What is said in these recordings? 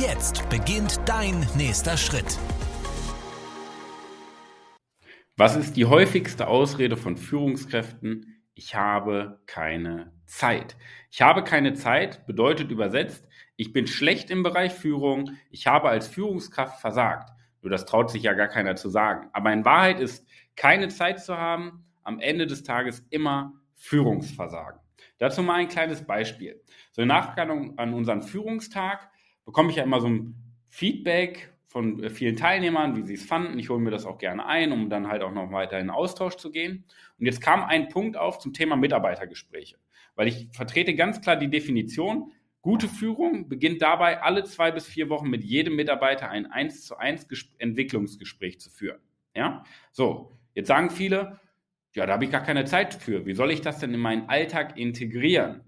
Jetzt beginnt dein nächster Schritt. Was ist die häufigste Ausrede von Führungskräften? Ich habe keine Zeit. Ich habe keine Zeit bedeutet übersetzt, ich bin schlecht im Bereich Führung, ich habe als Führungskraft versagt. Nur das traut sich ja gar keiner zu sagen. Aber in Wahrheit ist keine Zeit zu haben, am Ende des Tages immer Führungsversagen. Dazu mal ein kleines Beispiel. So im Nachgang an unseren Führungstag bekomme ich ja immer so ein Feedback von äh, vielen Teilnehmern, wie sie es fanden. Ich hole mir das auch gerne ein, um dann halt auch noch weiter in Austausch zu gehen. Und jetzt kam ein Punkt auf zum Thema Mitarbeitergespräche, weil ich vertrete ganz klar die Definition, gute Führung beginnt dabei, alle zwei bis vier Wochen mit jedem Mitarbeiter ein 1 zu 1 Entwicklungsgespräch zu führen. Ja, so, jetzt sagen viele, ja, da habe ich gar keine Zeit für. Wie soll ich das denn in meinen Alltag integrieren?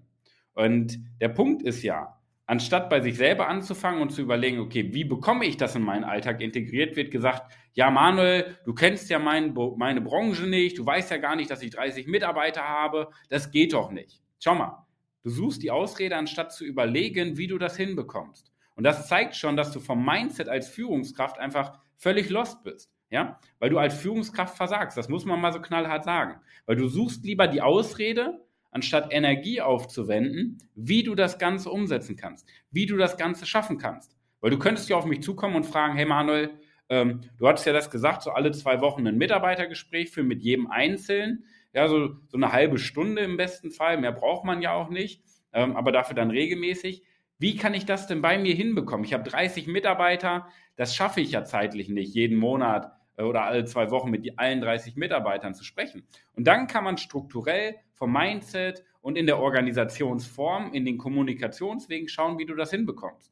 Und der Punkt ist ja, anstatt bei sich selber anzufangen und zu überlegen, okay, wie bekomme ich das in meinen Alltag integriert, wird gesagt, ja Manuel, du kennst ja mein, meine Branche nicht, du weißt ja gar nicht, dass ich 30 Mitarbeiter habe, das geht doch nicht. Schau mal, du suchst die Ausrede, anstatt zu überlegen, wie du das hinbekommst. Und das zeigt schon, dass du vom Mindset als Führungskraft einfach völlig lost bist. Ja, weil du als Führungskraft versagst. Das muss man mal so knallhart sagen. Weil du suchst lieber die Ausrede, anstatt Energie aufzuwenden, wie du das Ganze umsetzen kannst, wie du das Ganze schaffen kannst. Weil du könntest ja auf mich zukommen und fragen, hey Manuel, ähm, du hattest ja das gesagt, so alle zwei Wochen ein Mitarbeitergespräch für mit jedem Einzelnen, ja, so, so eine halbe Stunde im besten Fall, mehr braucht man ja auch nicht, ähm, aber dafür dann regelmäßig. Wie kann ich das denn bei mir hinbekommen? Ich habe 30 Mitarbeiter, das schaffe ich ja zeitlich nicht, jeden Monat oder alle zwei Wochen mit allen 30 Mitarbeitern zu sprechen. Und dann kann man strukturell vom Mindset und in der Organisationsform, in den Kommunikationswegen schauen, wie du das hinbekommst.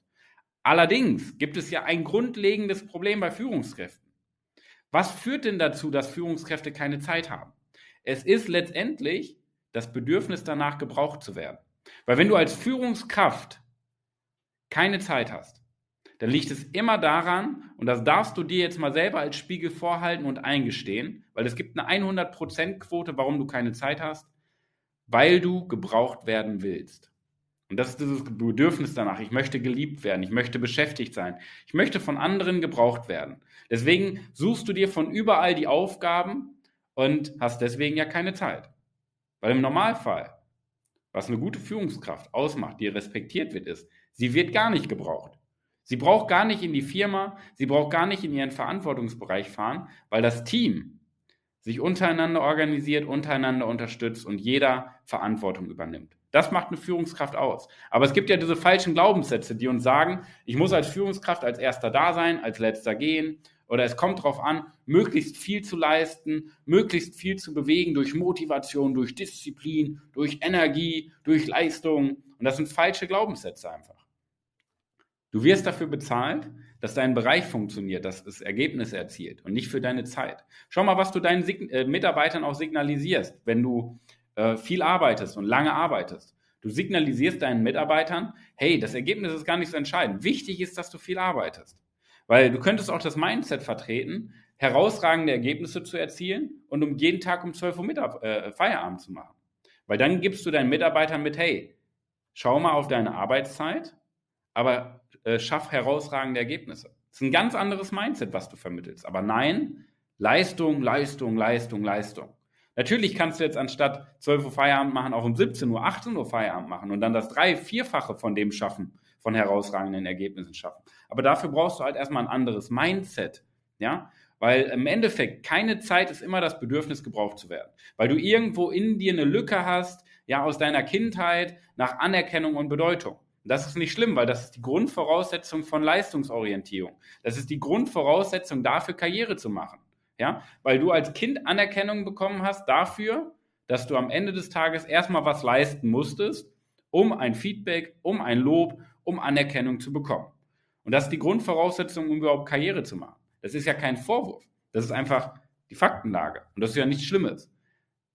Allerdings gibt es ja ein grundlegendes Problem bei Führungskräften. Was führt denn dazu, dass Führungskräfte keine Zeit haben? Es ist letztendlich das Bedürfnis danach, gebraucht zu werden. Weil wenn du als Führungskraft keine Zeit hast, dann liegt es immer daran, und das darfst du dir jetzt mal selber als Spiegel vorhalten und eingestehen, weil es gibt eine 100%-Quote, warum du keine Zeit hast, weil du gebraucht werden willst. Und das ist dieses Bedürfnis danach. Ich möchte geliebt werden, ich möchte beschäftigt sein, ich möchte von anderen gebraucht werden. Deswegen suchst du dir von überall die Aufgaben und hast deswegen ja keine Zeit. Weil im Normalfall, was eine gute Führungskraft ausmacht, die respektiert wird, ist, sie wird gar nicht gebraucht. Sie braucht gar nicht in die Firma, sie braucht gar nicht in ihren Verantwortungsbereich fahren, weil das Team sich untereinander organisiert, untereinander unterstützt und jeder Verantwortung übernimmt. Das macht eine Führungskraft aus. Aber es gibt ja diese falschen Glaubenssätze, die uns sagen, ich muss als Führungskraft als erster da sein, als letzter gehen. Oder es kommt darauf an, möglichst viel zu leisten, möglichst viel zu bewegen durch Motivation, durch Disziplin, durch Energie, durch Leistung. Und das sind falsche Glaubenssätze einfach. Du wirst dafür bezahlt, dass dein Bereich funktioniert, dass es Ergebnisse erzielt und nicht für deine Zeit. Schau mal, was du deinen Sign äh, Mitarbeitern auch signalisierst, wenn du äh, viel arbeitest und lange arbeitest. Du signalisierst deinen Mitarbeitern, hey, das Ergebnis ist gar nicht so entscheidend. Wichtig ist, dass du viel arbeitest. Weil du könntest auch das Mindset vertreten, herausragende Ergebnisse zu erzielen und um jeden Tag um 12 Uhr Mittag, äh, Feierabend zu machen. Weil dann gibst du deinen Mitarbeitern mit, hey, schau mal auf deine Arbeitszeit, aber äh, schaff herausragende Ergebnisse. Das ist ein ganz anderes Mindset, was du vermittelst. Aber nein, Leistung, Leistung, Leistung, Leistung. Natürlich kannst du jetzt anstatt 12 Uhr Feierabend machen, auch um 17 Uhr, 18 Uhr Feierabend machen und dann das drei-, vierfache von dem schaffen, von herausragenden Ergebnissen schaffen. Aber dafür brauchst du halt erstmal ein anderes Mindset. Ja, weil im Endeffekt keine Zeit ist immer das Bedürfnis, gebraucht zu werden. Weil du irgendwo in dir eine Lücke hast, ja, aus deiner Kindheit nach Anerkennung und Bedeutung. Das ist nicht schlimm, weil das ist die Grundvoraussetzung von Leistungsorientierung. Das ist die Grundvoraussetzung dafür, Karriere zu machen. Ja, weil du als Kind Anerkennung bekommen hast dafür, dass du am Ende des Tages erstmal was leisten musstest, um ein Feedback, um ein Lob, um Anerkennung zu bekommen. Und das ist die Grundvoraussetzung, um überhaupt Karriere zu machen. Das ist ja kein Vorwurf. Das ist einfach die Faktenlage. Und das ist ja nichts Schlimmes.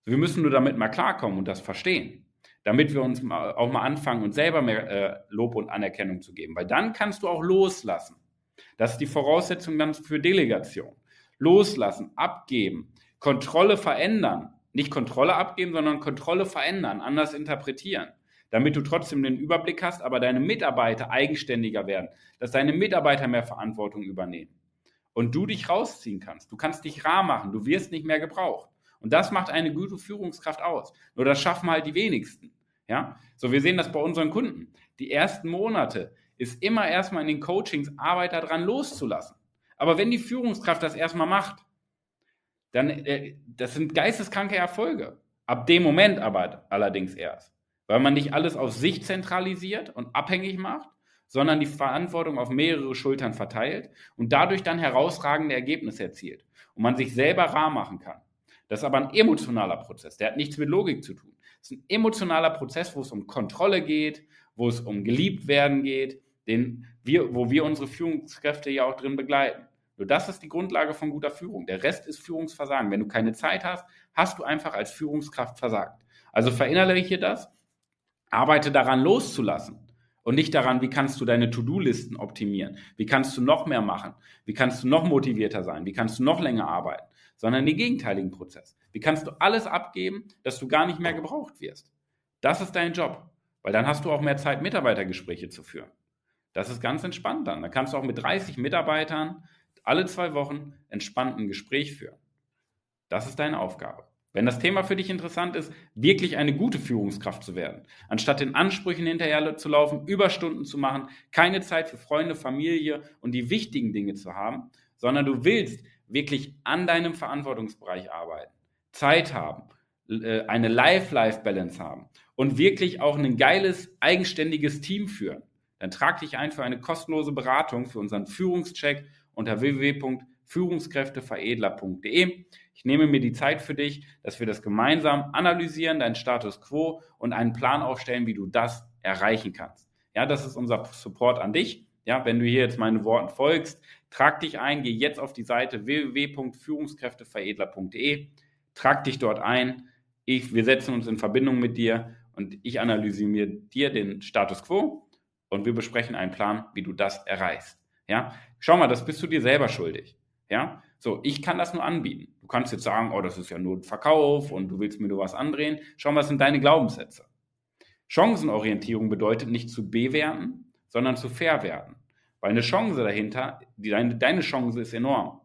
Wir müssen nur damit mal klarkommen und das verstehen, damit wir uns auch mal anfangen, uns selber mehr äh, Lob und Anerkennung zu geben. Weil dann kannst du auch loslassen. Das ist die Voraussetzung dann für Delegation. Loslassen, abgeben, Kontrolle verändern. Nicht Kontrolle abgeben, sondern Kontrolle verändern, anders interpretieren damit du trotzdem den Überblick hast, aber deine Mitarbeiter eigenständiger werden, dass deine Mitarbeiter mehr Verantwortung übernehmen und du dich rausziehen kannst. Du kannst dich rar machen, du wirst nicht mehr gebraucht. Und das macht eine gute Führungskraft aus. Nur das schaffen halt die wenigsten. Ja? So, wir sehen das bei unseren Kunden. Die ersten Monate ist immer erstmal in den Coachings Arbeiter dran loszulassen. Aber wenn die Führungskraft das erstmal macht, dann, äh, das sind geisteskranke Erfolge. Ab dem Moment aber allerdings erst weil man nicht alles auf sich zentralisiert und abhängig macht, sondern die Verantwortung auf mehrere Schultern verteilt und dadurch dann herausragende Ergebnisse erzielt und man sich selber rar machen kann. Das ist aber ein emotionaler Prozess, der hat nichts mit Logik zu tun. Es ist ein emotionaler Prozess, wo es um Kontrolle geht, wo es um geliebt werden geht, den wir, wo wir unsere Führungskräfte ja auch drin begleiten. Nur das ist die Grundlage von guter Führung. Der Rest ist Führungsversagen. Wenn du keine Zeit hast, hast du einfach als Führungskraft versagt. Also verinnerliche das Arbeite daran loszulassen und nicht daran, wie kannst du deine To-Do-Listen optimieren, wie kannst du noch mehr machen, wie kannst du noch motivierter sein, wie kannst du noch länger arbeiten, sondern den gegenteiligen Prozess. Wie kannst du alles abgeben, dass du gar nicht mehr gebraucht wirst? Das ist dein Job, weil dann hast du auch mehr Zeit, Mitarbeitergespräche zu führen. Das ist ganz entspannt dann. Da kannst du auch mit 30 Mitarbeitern alle zwei Wochen entspannt ein Gespräch führen. Das ist deine Aufgabe. Wenn das Thema für dich interessant ist, wirklich eine gute Führungskraft zu werden, anstatt den Ansprüchen hinterher zu laufen, Überstunden zu machen, keine Zeit für Freunde, Familie und die wichtigen Dinge zu haben, sondern du willst wirklich an deinem Verantwortungsbereich arbeiten, Zeit haben, äh, eine Life-Life-Balance haben und wirklich auch ein geiles, eigenständiges Team führen, dann trag dich ein für eine kostenlose Beratung für unseren Führungscheck unter www.führungskräfteveredler.de. Ich nehme mir die Zeit für dich, dass wir das gemeinsam analysieren, deinen Status quo und einen Plan aufstellen, wie du das erreichen kannst. Ja, das ist unser Support an dich. Ja, wenn du hier jetzt meinen Worten folgst, trag dich ein, geh jetzt auf die Seite www.führungskräfteveredler.de, trag dich dort ein. Ich, wir setzen uns in Verbindung mit dir und ich analysiere dir den Status quo und wir besprechen einen Plan, wie du das erreichst. Ja, schau mal, das bist du dir selber schuldig. Ja, so, ich kann das nur anbieten. Du kannst jetzt sagen, oh, das ist ja nur ein Verkauf und du willst mir nur was andrehen. Schau mal, was sind deine Glaubenssätze? Chancenorientierung bedeutet nicht zu bewerten, sondern zu verwerten. Weil eine Chance dahinter, die, deine, deine Chance ist enorm.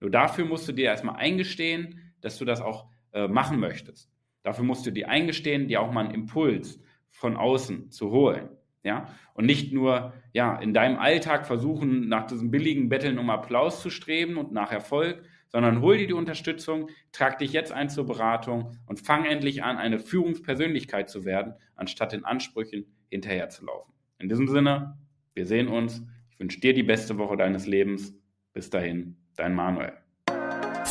Nur dafür musst du dir erstmal eingestehen, dass du das auch äh, machen möchtest. Dafür musst du dir eingestehen, dir auch mal einen Impuls von außen zu holen. Ja, und nicht nur ja, in deinem Alltag versuchen, nach diesem billigen Betteln um Applaus zu streben und nach Erfolg, sondern hol dir die Unterstützung, trag dich jetzt ein zur Beratung und fang endlich an, eine Führungspersönlichkeit zu werden, anstatt den Ansprüchen hinterherzulaufen. In diesem Sinne, wir sehen uns. Ich wünsche dir die beste Woche deines Lebens. Bis dahin, dein Manuel.